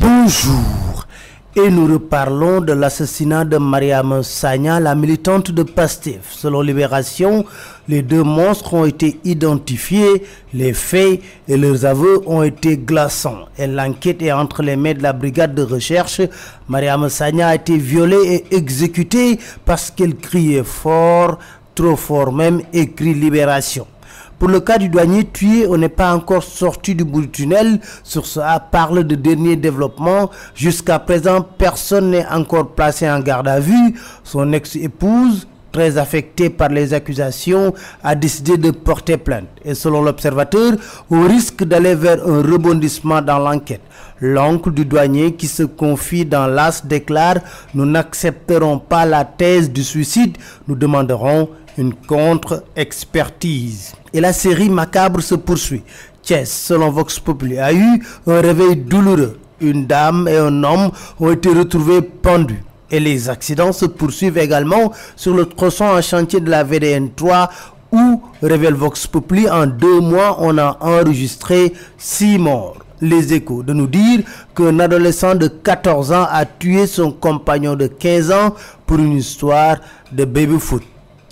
Bonjour et nous reparlons de l'assassinat de Mariam Sagna, la militante de PASTEF. Selon Libération, les deux monstres ont été identifiés, les faits et leurs aveux ont été glaçants. Et l'enquête est entre les mains de la brigade de recherche. Mariam Sagna a été violée et exécutée parce qu'elle criait fort, trop fort même, écrit Libération. Pour le cas du douanier tué, on n'est pas encore sorti du bout du tunnel. Sur ça parle de dernier développement. Jusqu'à présent, personne n'est encore placé en garde à vue. Son ex-épouse, très affectée par les accusations, a décidé de porter plainte. Et selon l'observateur, au risque d'aller vers un rebondissement dans l'enquête. L'oncle du douanier qui se confie dans l'AS déclare « Nous n'accepterons pas la thèse du suicide, nous demanderons une contre-expertise. Et la série macabre se poursuit. Chess, selon Vox Populi, a eu un réveil douloureux. Une dame et un homme ont été retrouvés pendus. Et les accidents se poursuivent également sur le tronçon en chantier de la VDN 3 où, révèle Vox Populi, en deux mois, on a enregistré six morts. Les échos de nous dire qu'un adolescent de 14 ans a tué son compagnon de 15 ans pour une histoire de baby-foot.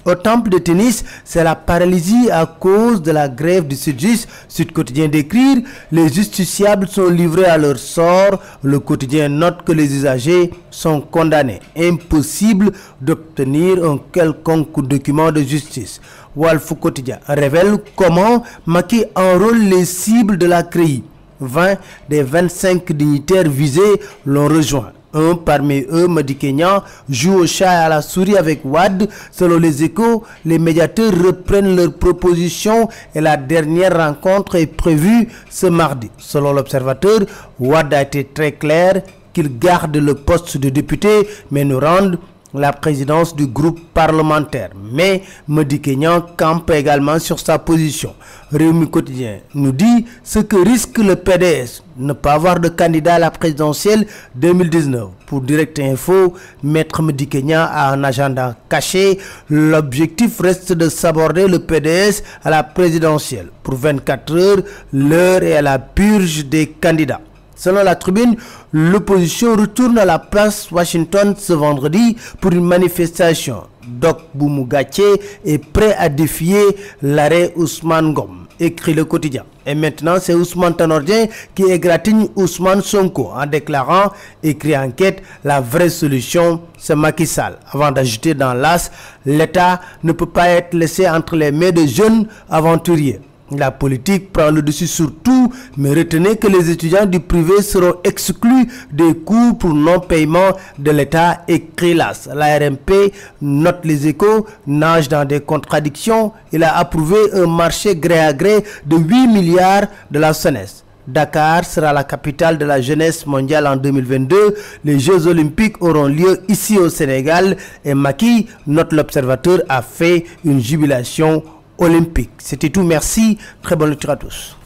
Au temple de tennis, c'est la paralysie à cause de la grève du Sud-Juste. Sud Quotidien d'écrire, les justiciables sont livrés à leur sort. Le quotidien note que les usagers sont condamnés. Impossible d'obtenir un quelconque document de justice. Walfo Quotidien révèle comment Maki enrôle les cibles de la CRI. 20 des 25 dignitaires visés l'ont rejoint. Un parmi eux, Madi Kenyan, joue au chat et à la souris avec Wad. Selon les échos, les médiateurs reprennent leurs propositions et la dernière rencontre est prévue ce mardi. Selon l'observateur, Wad a été très clair qu'il garde le poste de député mais nous rende la présidence du groupe parlementaire. Mais Medi Kenyan campe également sur sa position. Réumi Quotidien nous dit ce que risque le PDS, ne pas avoir de candidat à la présidentielle 2019. Pour Direct Info, Maître Medi Kenyan a un agenda caché. L'objectif reste de s'aborder le PDS à la présidentielle. Pour 24 heures, l'heure est à la purge des candidats. Selon la tribune, l'opposition retourne à la place Washington ce vendredi pour une manifestation. Doc Boumougache est prêt à défier l'arrêt Ousmane Gom, écrit le quotidien. Et maintenant, c'est Ousmane Tanordien qui égratigne Ousmane Sonko en déclarant, écrit enquête, la vraie solution, c'est Macky. Avant d'ajouter dans l'as, l'État ne peut pas être laissé entre les mains de jeunes aventuriers. La politique prend le dessus sur tout, mais retenez que les étudiants du privé seront exclus des cours pour non-paiement de l'État et CRELAS. La RMP note les échos, nage dans des contradictions. Il a approuvé un marché gré à gré de 8 milliards de la SONES. Dakar sera la capitale de la jeunesse mondiale en 2022. Les Jeux olympiques auront lieu ici au Sénégal et Maki, notre l'observateur, a fait une jubilation olympique. C'était tout, merci, très bonne lecture à tous.